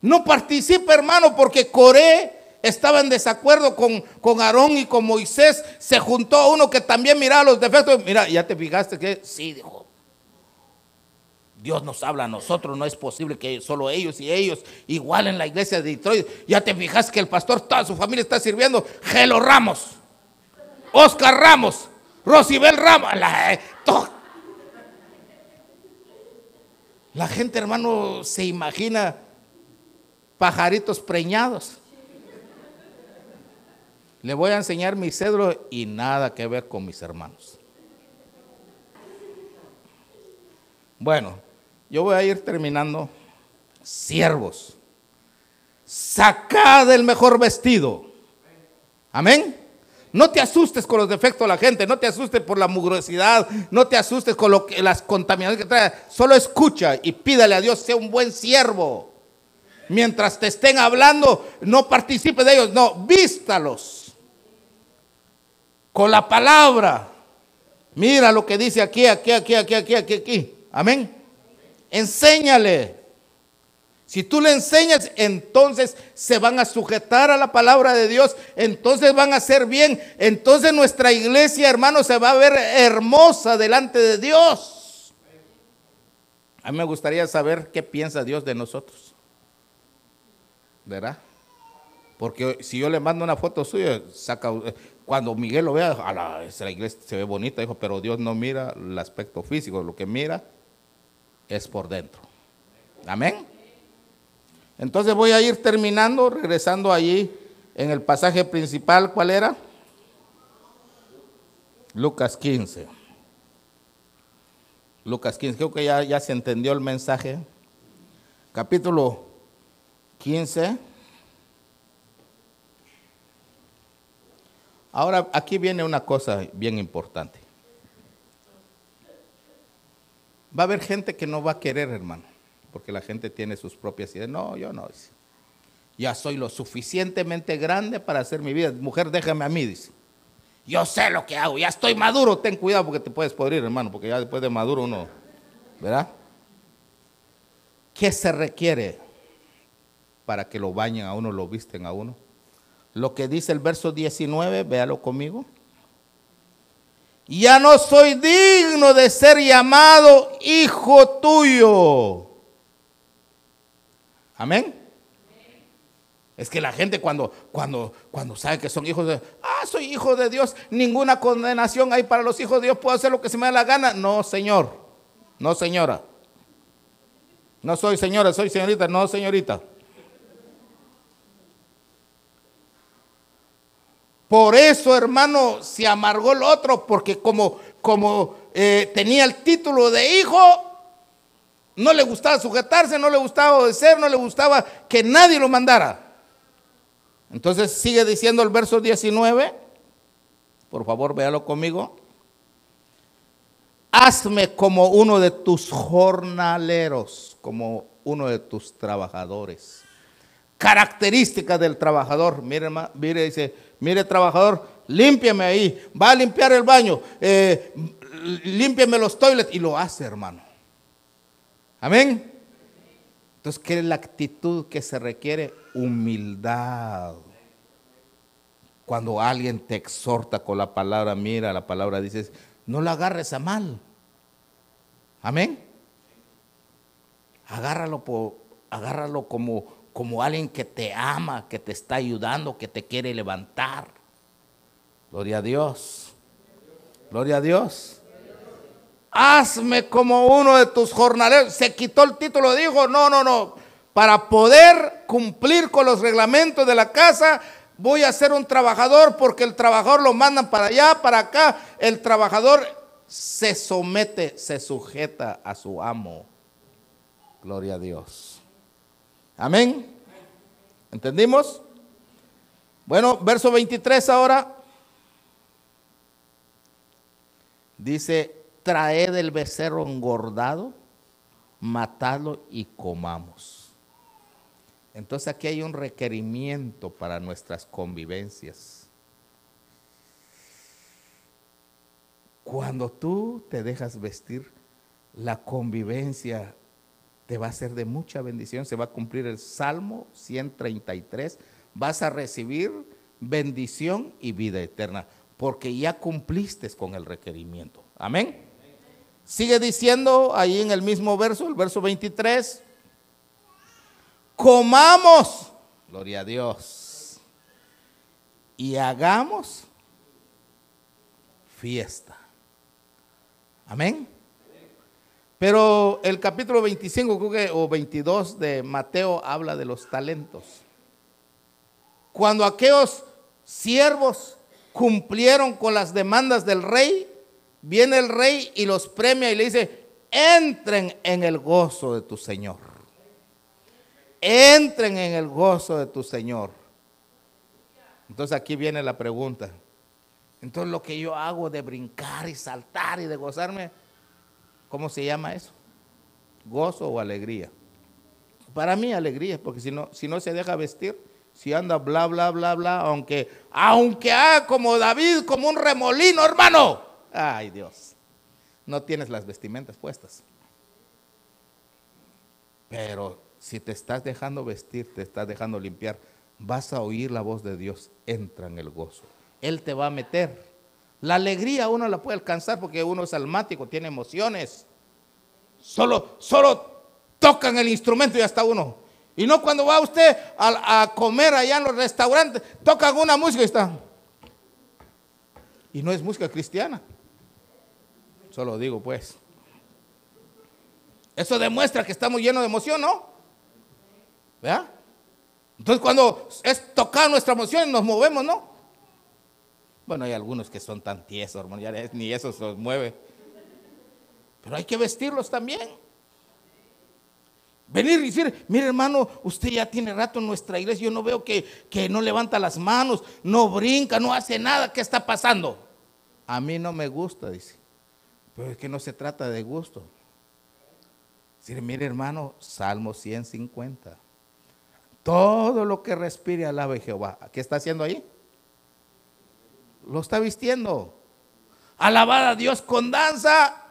No participe, hermano, porque Coré estaba en desacuerdo con, con Aarón y con Moisés. Se juntó a uno que también miraba los defectos. Mira, ya te fijaste que sí, dijo. Dios nos habla a nosotros, no es posible que solo ellos y ellos, igual en la iglesia de Detroit, ya te fijas que el pastor, toda su familia está sirviendo, Gelo Ramos, Oscar Ramos, Rosibel Ramos, la, eh, La gente, hermano, se imagina pajaritos preñados. Le voy a enseñar mi cedro y nada que ver con mis hermanos. Bueno, yo voy a ir terminando. Siervos, sacad el mejor vestido. Amén. No te asustes con los defectos de la gente, no te asustes por la mugrosidad, no te asustes con lo que, las contaminaciones que trae. Solo escucha y pídale a Dios, sea un buen siervo. Mientras te estén hablando, no participe de ellos, no, vístalos. Con la palabra. Mira lo que dice aquí, aquí, aquí, aquí, aquí, aquí, aquí. Amén. Enséñale. Si tú le enseñas, entonces se van a sujetar a la palabra de Dios, entonces van a hacer bien, entonces nuestra iglesia, hermano, se va a ver hermosa delante de Dios. A mí me gustaría saber qué piensa Dios de nosotros. ¿Verdad? Porque si yo le mando una foto suya, saca, cuando Miguel lo vea, a la, la iglesia se ve bonita, dijo, pero Dios no mira el aspecto físico, lo que mira es por dentro. Amén. Entonces voy a ir terminando, regresando allí en el pasaje principal. ¿Cuál era? Lucas 15. Lucas 15, creo que ya, ya se entendió el mensaje. Capítulo 15. Ahora, aquí viene una cosa bien importante. Va a haber gente que no va a querer, hermano porque la gente tiene sus propias ideas. No, yo no. Ya soy lo suficientemente grande para hacer mi vida. Mujer, déjame a mí, dice. Yo sé lo que hago, ya estoy maduro. Ten cuidado porque te puedes podrir, hermano, porque ya después de maduro uno, ¿verdad? ¿Qué se requiere para que lo bañen a uno, lo visten a uno? Lo que dice el verso 19, véalo conmigo. Ya no soy digno de ser llamado hijo tuyo. Amén. Es que la gente cuando, cuando, cuando sabe que son hijos de, ah, soy hijo de Dios, ninguna condenación hay para los hijos de Dios, puedo hacer lo que se me da la gana. No, señor, no, señora. No soy señora, soy señorita, no, señorita. Por eso, hermano, se amargó el otro, porque como, como eh, tenía el título de hijo, no le gustaba sujetarse, no le gustaba obedecer, no le gustaba que nadie lo mandara. Entonces sigue diciendo el verso 19, por favor véalo conmigo. Hazme como uno de tus jornaleros, como uno de tus trabajadores. Característica del trabajador. Mire, mire, dice, mire trabajador, límpiame ahí, va a limpiar el baño, eh, límpiame los toilets y lo hace, hermano. Amén. Entonces, ¿qué es la actitud que se requiere? Humildad. Cuando alguien te exhorta con la palabra, mira, la palabra dices, no la agarres a mal. Amén. Agárralo, por, agárralo como, como alguien que te ama, que te está ayudando, que te quiere levantar. Gloria a Dios. Gloria a Dios hazme como uno de tus jornaleros. Se quitó el título, dijo, no, no, no. Para poder cumplir con los reglamentos de la casa, voy a ser un trabajador porque el trabajador lo mandan para allá, para acá. El trabajador se somete, se sujeta a su amo. Gloria a Dios. Amén. ¿Entendimos? Bueno, verso 23 ahora. Dice, traed el becerro engordado, matadlo y comamos. Entonces aquí hay un requerimiento para nuestras convivencias. Cuando tú te dejas vestir, la convivencia te va a ser de mucha bendición. Se va a cumplir el Salmo 133. Vas a recibir bendición y vida eterna, porque ya cumpliste con el requerimiento. Amén. Sigue diciendo ahí en el mismo verso, el verso 23, comamos, gloria a Dios, y hagamos fiesta. Amén. Pero el capítulo 25 o 22 de Mateo habla de los talentos. Cuando aquellos siervos cumplieron con las demandas del rey, viene el rey y los premia y le dice, entren en el gozo de tu Señor. Entren en el gozo de tu Señor. Entonces aquí viene la pregunta. Entonces lo que yo hago de brincar y saltar y de gozarme, ¿cómo se llama eso? ¿Gozo o alegría? Para mí alegría, porque si no, si no se deja vestir, si anda bla, bla, bla, bla, aunque, aunque haga como David, como un remolino, hermano, Ay Dios, no tienes las vestimentas puestas. Pero si te estás dejando vestir, te estás dejando limpiar, vas a oír la voz de Dios, entra en el gozo. Él te va a meter. La alegría uno la puede alcanzar porque uno es almático, tiene emociones. Solo, solo tocan el instrumento y hasta uno. Y no cuando va usted a, a comer allá en los restaurantes, tocan una música y está. Y no es música cristiana. Solo digo, pues. Eso demuestra que estamos llenos de emoción, ¿no? ¿Verdad? Entonces, cuando es tocar nuestra emoción, nos movemos, ¿no? Bueno, hay algunos que son tan tiesos, hermano, ya ni eso se mueve. Pero hay que vestirlos también. Venir y decir, mire hermano, usted ya tiene rato en nuestra iglesia, yo no veo que, que no levanta las manos, no brinca, no hace nada, ¿qué está pasando? A mí no me gusta, dice. Pero es que no se trata de gusto. mire hermano, Salmo 150. Todo lo que respire alabe Jehová. ¿Qué está haciendo ahí? Lo está vistiendo. Alabada a Dios con danza.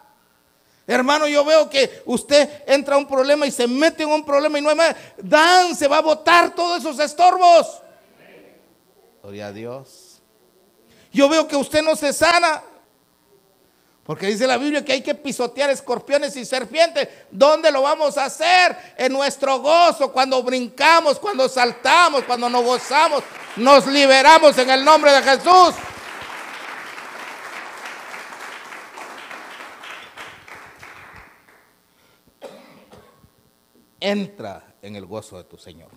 Hermano, yo veo que usted entra a un problema y se mete en un problema y no hay más. Dance, va a botar todos esos estorbos. Gloria a Dios. Yo veo que usted no se sana. Porque dice la Biblia que hay que pisotear escorpiones y serpientes. ¿Dónde lo vamos a hacer? En nuestro gozo, cuando brincamos, cuando saltamos, cuando nos gozamos, nos liberamos en el nombre de Jesús. Entra en el gozo de tu Señor.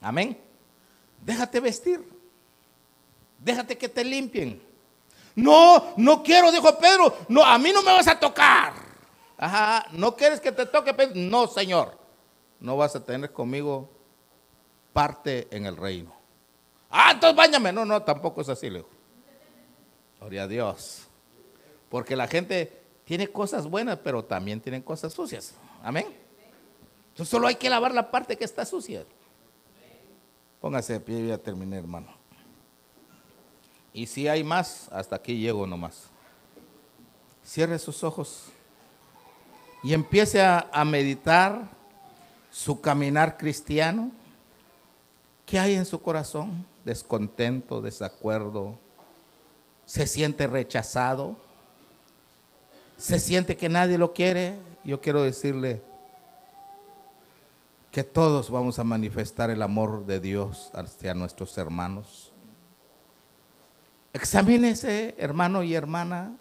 Amén. Déjate vestir. Déjate que te limpien. No, no quiero, dijo Pedro. No, a mí no me vas a tocar. Ajá, ¿no quieres que te toque Pedro? No, Señor. No vas a tener conmigo parte en el reino. Ah, entonces bañame. No, no, tampoco es así, Leo. Gloria a Dios. Porque la gente tiene cosas buenas, pero también tienen cosas sucias. Amén. Entonces solo hay que lavar la parte que está sucia. Póngase de pie y a terminar, hermano. Y si hay más, hasta aquí llego nomás. Cierre sus ojos y empiece a, a meditar su caminar cristiano. ¿Qué hay en su corazón? Descontento, desacuerdo. Se siente rechazado. Se siente que nadie lo quiere. Yo quiero decirle que todos vamos a manifestar el amor de Dios hacia nuestros hermanos. Examínese, hermano y hermana,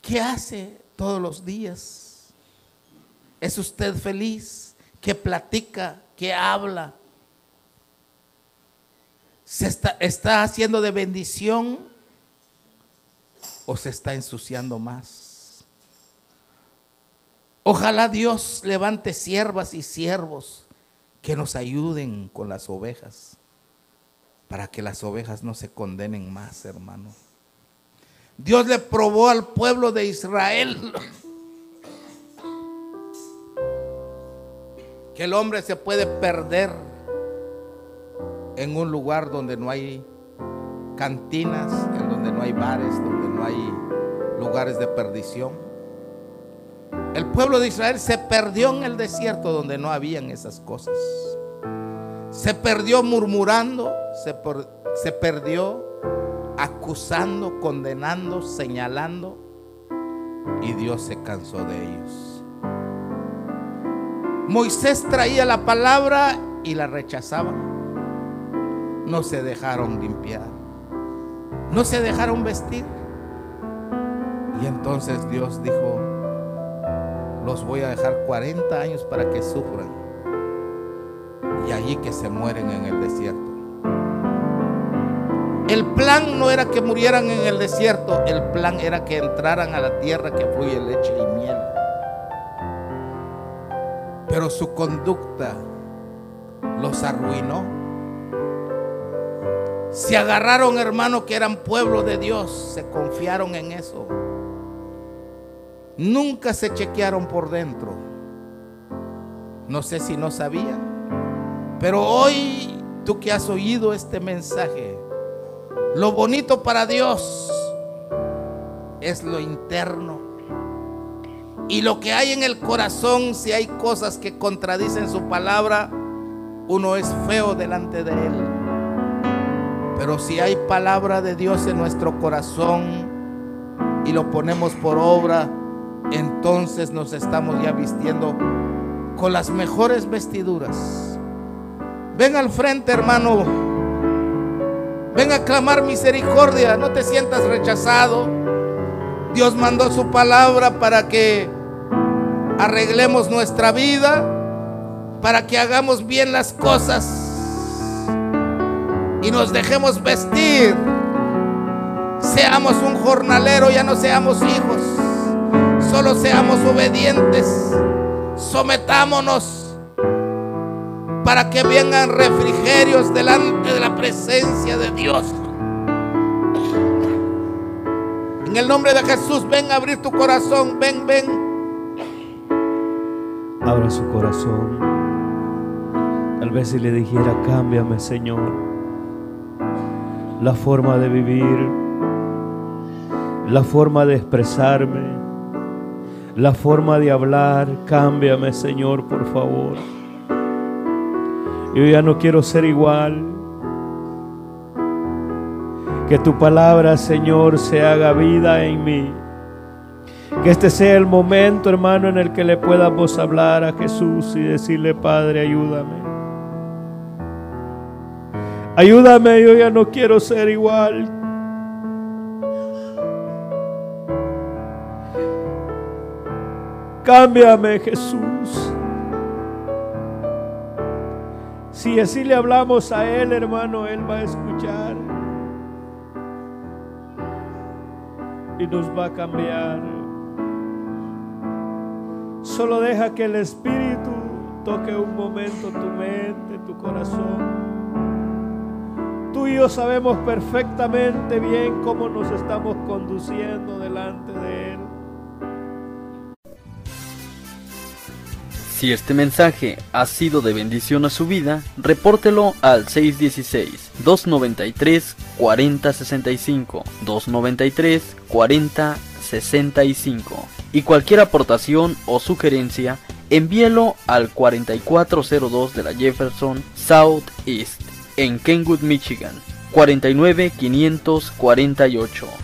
¿qué hace todos los días? ¿Es usted feliz? ¿Qué platica? ¿Qué habla? ¿Se está, está haciendo de bendición o se está ensuciando más? Ojalá Dios levante siervas y siervos que nos ayuden con las ovejas para que las ovejas no se condenen más, hermano. Dios le probó al pueblo de Israel que el hombre se puede perder en un lugar donde no hay cantinas, en donde no hay bares, donde no hay lugares de perdición. El pueblo de Israel se perdió en el desierto donde no habían esas cosas. Se perdió murmurando, se, perdió acusando, condenando, señalando. Y Dios se cansó de ellos. Moisés traía la palabra y la rechazaban. No se dejaron limpiar. No se dejaron vestir. Y entonces Dios dijo, los voy a dejar 40 años para que sufran y allí que se mueren en el desierto. El plan no era que murieran en el desierto, el plan era que entraran a la tierra que fluye leche y miel. Pero su conducta los arruinó. Se agarraron, hermano, que eran pueblo de Dios, se confiaron en eso. Nunca se chequearon por dentro. No sé si no sabían. Pero hoy, tú que has oído este mensaje, lo bonito para Dios es lo interno. Y lo que hay en el corazón, si hay cosas que contradicen su palabra, uno es feo delante de Él. Pero si hay palabra de Dios en nuestro corazón y lo ponemos por obra, entonces nos estamos ya vistiendo con las mejores vestiduras Ven al frente, hermano. Ven a clamar misericordia. No te sientas rechazado. Dios mandó su palabra para que arreglemos nuestra vida, para que hagamos bien las cosas y nos dejemos vestir. Seamos un jornalero, ya no seamos hijos. Solo seamos obedientes. Sometámonos para que vengan refrigerios delante de la presencia de Dios. En el nombre de Jesús, ven a abrir tu corazón, ven, ven. Abra su corazón. Tal vez si le dijera, cámbiame, Señor, la forma de vivir, la forma de expresarme, la forma de hablar, cámbiame, Señor, por favor. Yo ya no quiero ser igual. Que tu palabra, Señor, se haga vida en mí. Que este sea el momento, hermano, en el que le podamos hablar a Jesús y decirle, Padre, ayúdame. Ayúdame, yo ya no quiero ser igual. Cámbiame, Jesús. Si así le hablamos a Él, hermano, Él va a escuchar. Y nos va a cambiar. Solo deja que el Espíritu toque un momento tu mente, tu corazón. Tú y yo sabemos perfectamente bien cómo nos estamos conduciendo delante de Él. Si este mensaje ha sido de bendición a su vida, repórtelo al 616-293-4065, 293-4065. Y cualquier aportación o sugerencia, envíelo al 4402 de la Jefferson South East, en Kenwood, Michigan, 49548.